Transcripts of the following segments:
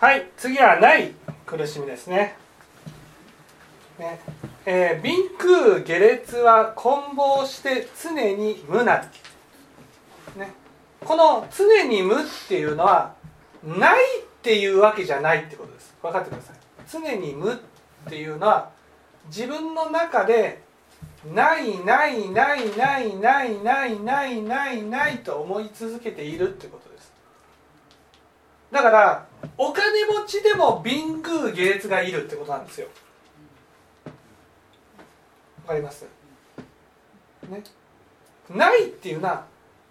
はい次はない苦しみですね。ね。えー、敏空下劣は混忙して常に無なり、ね、この常に無っていうのはないっていうわけじゃないってことです。分かってください。常に無っていうのは自分の中でないないないないないないないないないないと思い続けているってことですだからお金持ちでも貧宮下劣がいるってことなんですよ。わかります？ね？ないっていうのは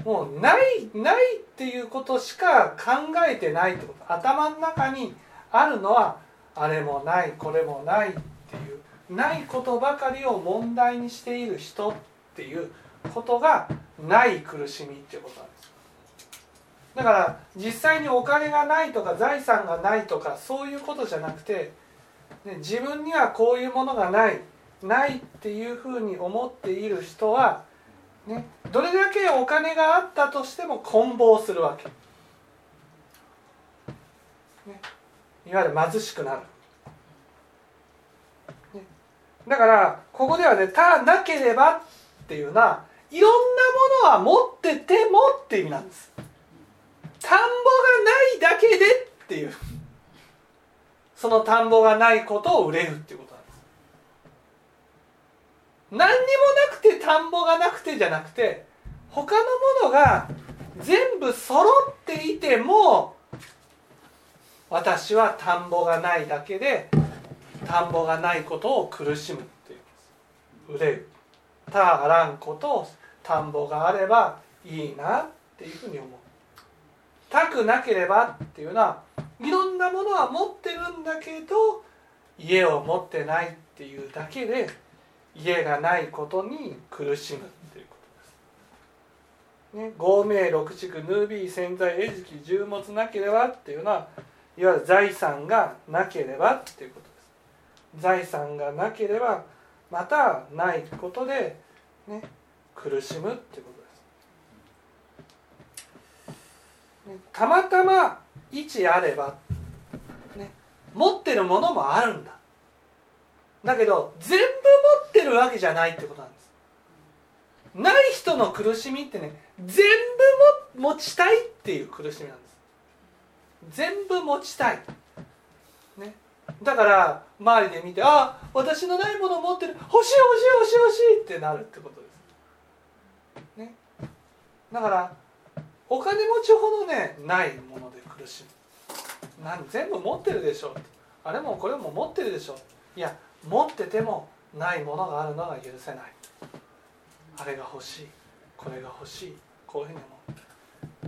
もうないないっていうことしか考えてないってこと。頭の中にあるのはあれもないこれもないっていうないことばかりを問題にしている人っていうことがない苦しみっていうことなんです。だから実際にお金がないとか財産がないとかそういうことじゃなくて、ね、自分にはこういうものがないないっていうふうに思っている人はね、どれだけお金があったとしても混忙するわけ、ね、いわゆる貧しくなる、ね、だからここではね「たなければ」っていうのはいろんなものは持っててもって意味なんです。田んぼがないだけでっていう。その田んぼがないことを憂うっていうこと何にもなくて田んぼがなくてじゃなくて他のものが全部揃っていても私は田んぼがないだけで田んぼがないことを苦しむっていうんです。憂うたあらんことを田んぼがあればいいなっていうふうに思う。たくなければっていうのはいろんなものは持ってるんだけど家を持ってないっていうだけで家がないことに苦しむっていうことです。ね、合名六畜ヌービー潜在餌食重物なければっていうのはいわゆる財産がなければっていうことです。財産がなければまたないことで、ね、苦しむっていうことです。ね、たまたま位置あれば、ね、持ってるものもあるんだ。だけど全部持ってるわけじゃないってことなんです。ない人の苦しみってね全部も持ちたいっていう苦しみなんです。全部持ちたい、ね、だから周りで見てあ私のないものを持ってる。欲しい欲しい欲しい欲しいってなるってことです、ね、だからお金持ちほどねないもので苦しむ。何全部持ってるでしょ。あれもこれも持ってるでしょ。いや持っててもないものがあるのが許せない。あれが欲しい。これが欲しい。こういうふうに思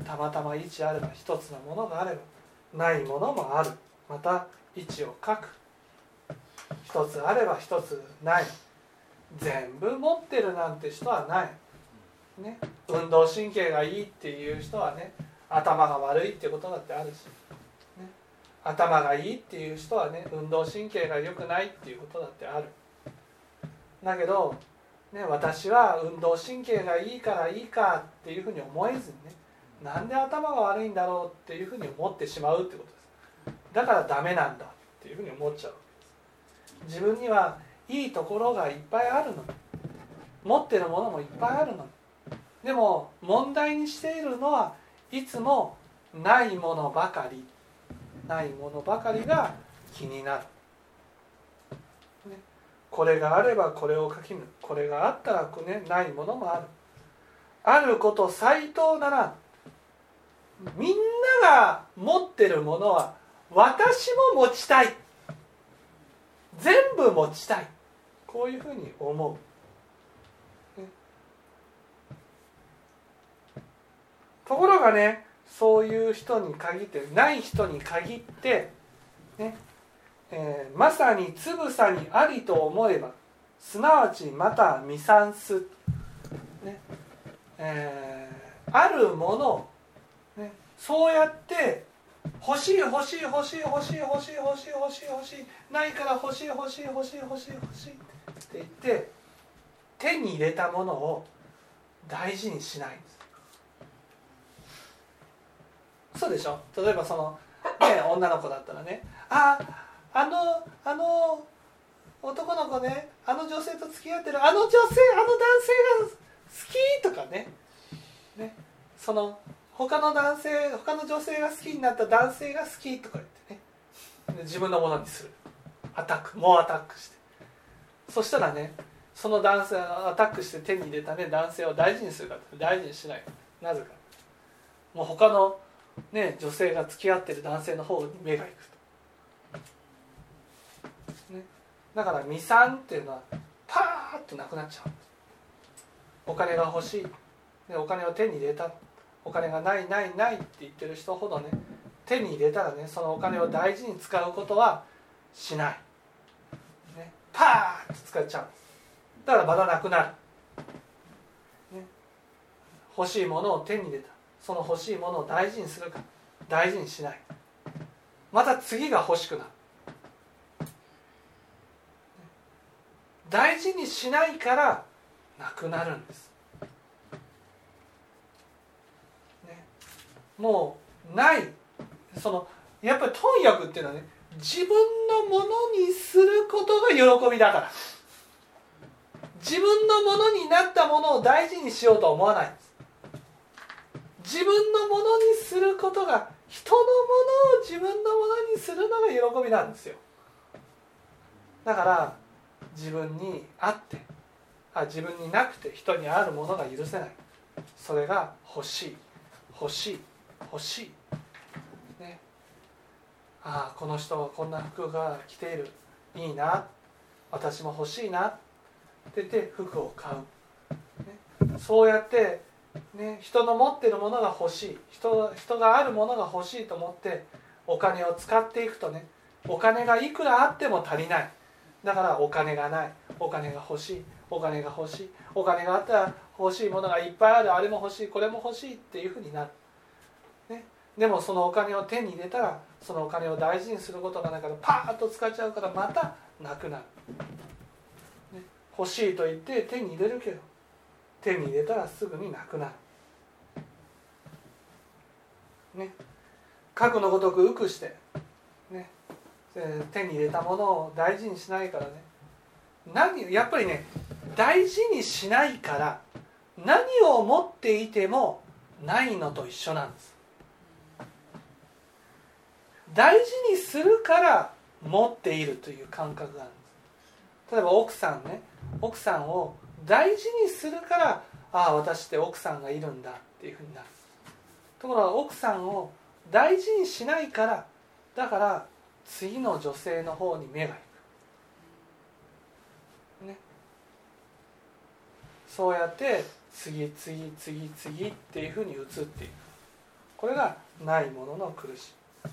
う。たまたま位置あれば一つのものがあればないものもある。また位置を書く。一つあれば一つない。全部持ってるなんて人はない、ね、運動神経がいいっていう人はね頭が悪いってことだってあるしね頭がいいっていう人はね運動神経が良くないっていうことだってある。だけど、ね、私は運動神経がいいからいいかっていうふうに思えずにねなんで頭が悪いんだろうっていうふうに思ってしまうってことです。だからダメなんだっていうふうに思っちゃう自分にはいいところがいっぱいあるのに持ってるものもいっぱいあるのにでも問題にしているのはいつもないものばかり。ないものばかりが気になる、ね、これがあればこれを書きぬ。これがあったら、ね、ないものもある。あること斎藤ならみんなが持ってるものは私も持ちたい。全部持ちたい。こういうふうに思う、ところがねそういう人に限ってない人に限ってねえー、まさにつぶさにありと思えばすなわちまた未算す、ねえー、あるものを、ね、そうやって欲しい欲しい欲しい欲しい欲しい欲しい欲しい欲しいないから欲しい欲しい欲しい欲しい欲しいって言って手に入れたものを大事にしないんです。そうでしょ？例えばそのね、女の子だったらね。ああのあの男の子ねあの女性と付き合ってるあの女性あの男性が好きとかね。ねその他の男性他の女性が好きになった男性が好きとか言ってね。自分のものにする。アタックもうアタックして。そしたらねその男性アタックして手に入れたね男性を大事にするか大事にしない。なぜか。もう他のね女性が付き合ってる男性の方に目がいくと、ね、だから未産っていうのはパーッとなくなっちゃう。お金が欲しい。でお金を手に入れた。お金がないないないって言ってる人ほどね手に入れたらねそのお金を大事に使うことはしない、ね、パーッと使っちゃう。だからまだなくなる、ね、欲しいものを手に入れた。その欲しいものを大事にするか大事にしない。また次が欲しくなる。大事にしないからなくなるんです、ね、もうない。そのやっぱり貪欲っていうのはね自分のものにすることが喜びだから。自分のものになったものを大事にしようとは思わないんです。自分のものにすることが人のものを自分のものにするのが喜びなんですよ。だから自分にあってあ自分になくて人にあるものが許せない。それが欲しい。欲しい。欲しい。ね。ああこの人はこんな服が着ている。いいな。私も欲しいな。って言って服を買う、ね、そうやってね、人の持ってるものが欲しい。人人があるものが欲しいと思ってお金を使っていくとねお金がいくらあっても足りない。だからお金がない。お金が欲しい。お金が欲しい。お金があったら欲しいものがいっぱいある。あれも欲しい。これも欲しいっていうふうになる、ね、でもそのお金を手に入れたらそのお金を大事にすることがないからパーッと使っちゃうからまたなくなる、ね、欲しいと言って手に入れるけど。手に入れたらすぐになくなる。ね。核のごとく浮くして。ね。手に入れたものを大事にしないからね。何やっぱりね大事にしないから何を持っていてもないのと一緒なんです。大事にするから持っているという感覚があるんです。例えば奥さんね。奥さんを大事にするからああ私って奥さんがいるんだっていうふうになる。ところが奥さんを大事にしないからだから次の女性の方に目がいく、ね、そうやって次次次次っていうふうに移っていく。これがないものの苦しみ。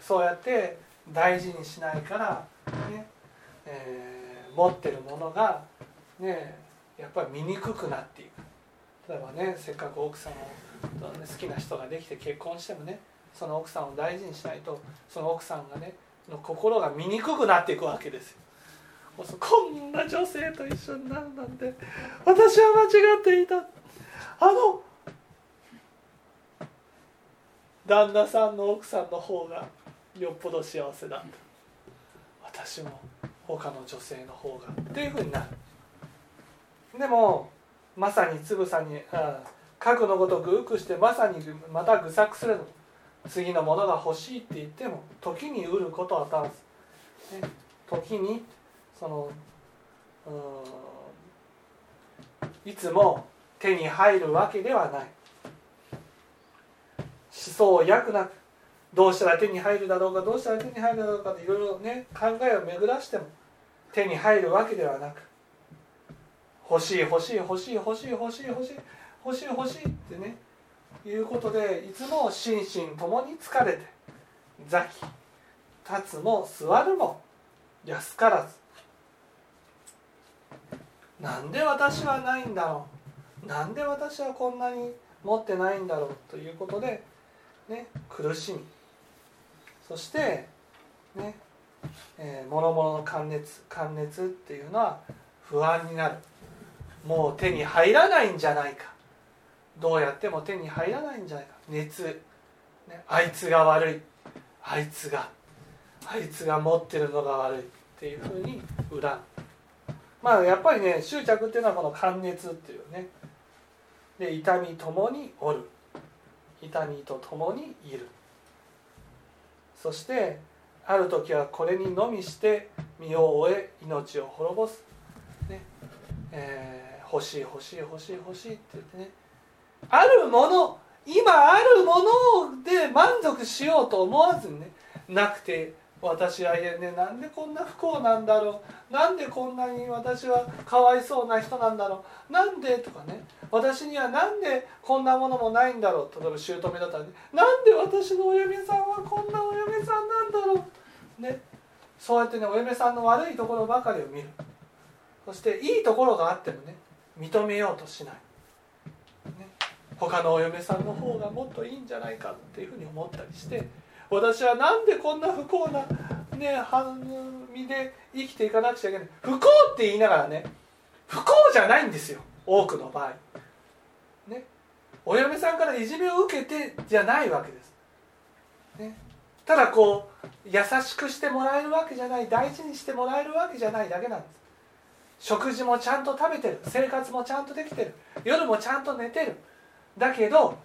そうやって大事にしないから、ね。えー、持ってるものがね。やっぱり醜くなっていく。例えばねせっかく奥さんを好きな人ができて結婚してもねその奥さんを大事にしないとその奥さんがねの心が醜くなっていくわけですよ。こんな女性と一緒になるなんて私は間違っていた。あの旦那さんの奥さんの方がよっぽど幸せだ私も他の女性の方がっていうふうになる。でもまさにつぶさに核のごとく浮くしてまさにまた愚策するの。次のものが欲しいって言っても時に売ることはたず、ね、時にそのいつも手に入るわけではない。思想をやくな。くどうしたら手に入るだろうかどうしたら手に入るだろうかといろいろね考えを巡らしても手に入るわけではなく欲しい欲しい欲しい欲しい欲しい欲しい欲しい欲しいってねいうことでいつも心身ともに疲れて座き立つも座るも安からず。なんで私はないんだろう。なんで私はこんなに持ってないんだろう。ということで、ね、苦しみ。そしてねえー、諸々の関熱関熱っていうのは不安になる。もう手に入らないんじゃないか。どうやっても手に入らないんじゃないか。熱、ね、あいつが悪い。あいつが。あいつが持ってるのが悪いっていうふうに恨む。まあやっぱりね執着っていうのはこの関熱っていうね。で痛みともにおる。痛みとともにいる。そしてある時はこれにのみして身を終え命を滅ぼす、ね。えー、欲しい欲しい欲しい欲しいって言ってね。あるもの今あるもので満足しようと思わずにねなくて私はねなんでこんな不幸なんだろう。なんでこんなに私はかわいそうな人なんだろう。なんでとかね。私にはなんでこんなものもないんだろう。例えば姑だったらね。なんで私のお嫁さんはこんなお嫁さんなんだろう。ね。そうやってねお嫁さんの悪いところばかりを見る。そしていいところがあってもね認めようとしない、ね、他のお嫁さんの方がもっといいんじゃないかっていうふうに思ったりして私はなんでこんな不幸な、ね、半身で生きていかなくちゃいけない。不幸って言いながらね不幸じゃないんですよ多くの場合。ね。お嫁さんからいじめを受けてじゃないわけです、ね、ただこう優しくしてもらえるわけじゃない大事にしてもらえるわけじゃないだけなんです。食事もちゃんと食べてる。生活もちゃんとできてる。夜もちゃんと寝てる。だけど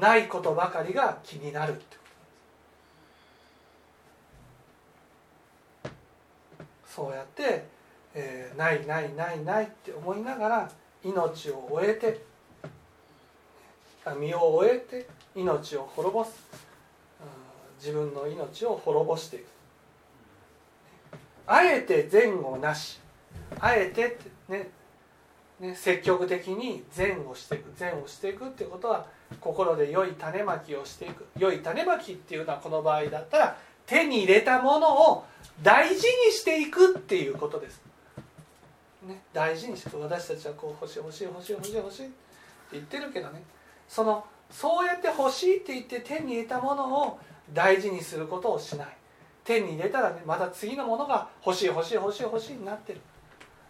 ないことばかりが気になるってそうやって、えー、ないないないないって思いながら命を終えて身を終えて命を滅ぼす。自分の命を滅ぼしていく。あえて善をなし。あえてねね積極的に善をしていく善をしていくってことは心で良い種まきをしていく。良い種まきっていうのはこの場合だったら手に入れたものを大事にしていくっていうことです。ね、大事にして私たちはこう欲しい欲しい欲しい欲しい欲しいって言ってるけどね。そのそうやって欲しいって言って手に入れたものを大事にすることをしない。手に入れたらねまた次のものが欲しい欲しい欲しい欲しいになってる。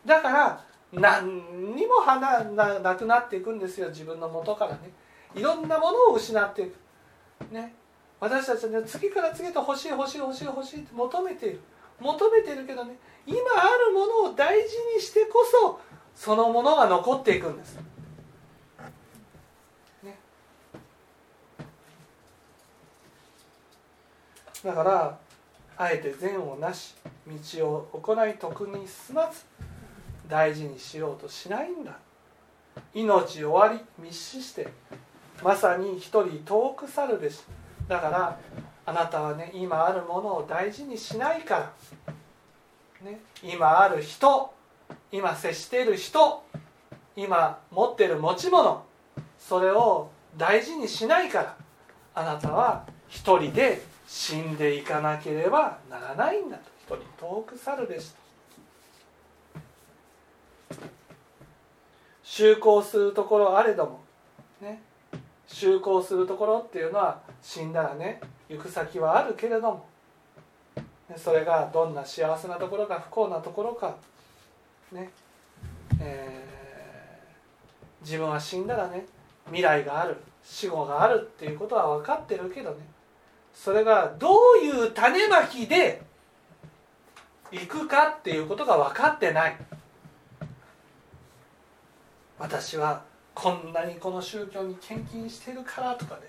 だから何にも花ななくなっていくんですよ自分の元からね。いろんなものを失っていく。ね。私たちは、ね、次から次へと欲しい欲しい欲しい欲しいって求めている。求めているけどね今あるものを大事にしてこそそのものが残っていくんです。ね、だからあえて善をなし道を行い徳に進まず大事にしようとしないんだ。命終わり密死してまさに一人遠く去るべし。だからあなたはね今あるものを大事にしないから、ね、今ある人今接している人今持っている持ち物それを大事にしないから。あなたは一人で死んでいかなければならないんだと。一人遠く去るべし。と就航するところあれどもね。就航するところっていうのは死んだらね行く先はあるけれどもそれがどんな幸せなところか不幸なところかね。えー、自分は死んだらね未来がある死後があるっていうことは分かってるけどね。それがどういう種まきで行くかっていうことが分かってない。私はこんなにこの宗教に献金してるからとかね。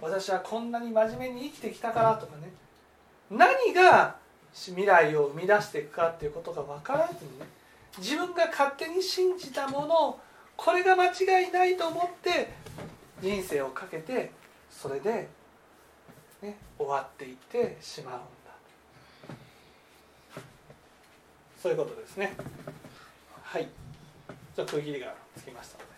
私はこんなに真面目に生きてきたからとかね。何が未来を生み出していくかっていうことが分からずにね。自分が勝手に信じたものをこれが間違いないと思って人生をかけてそれで、ね、終わっていってしまうんだ。そういうことですね。はい。じゃ区切りがつきました。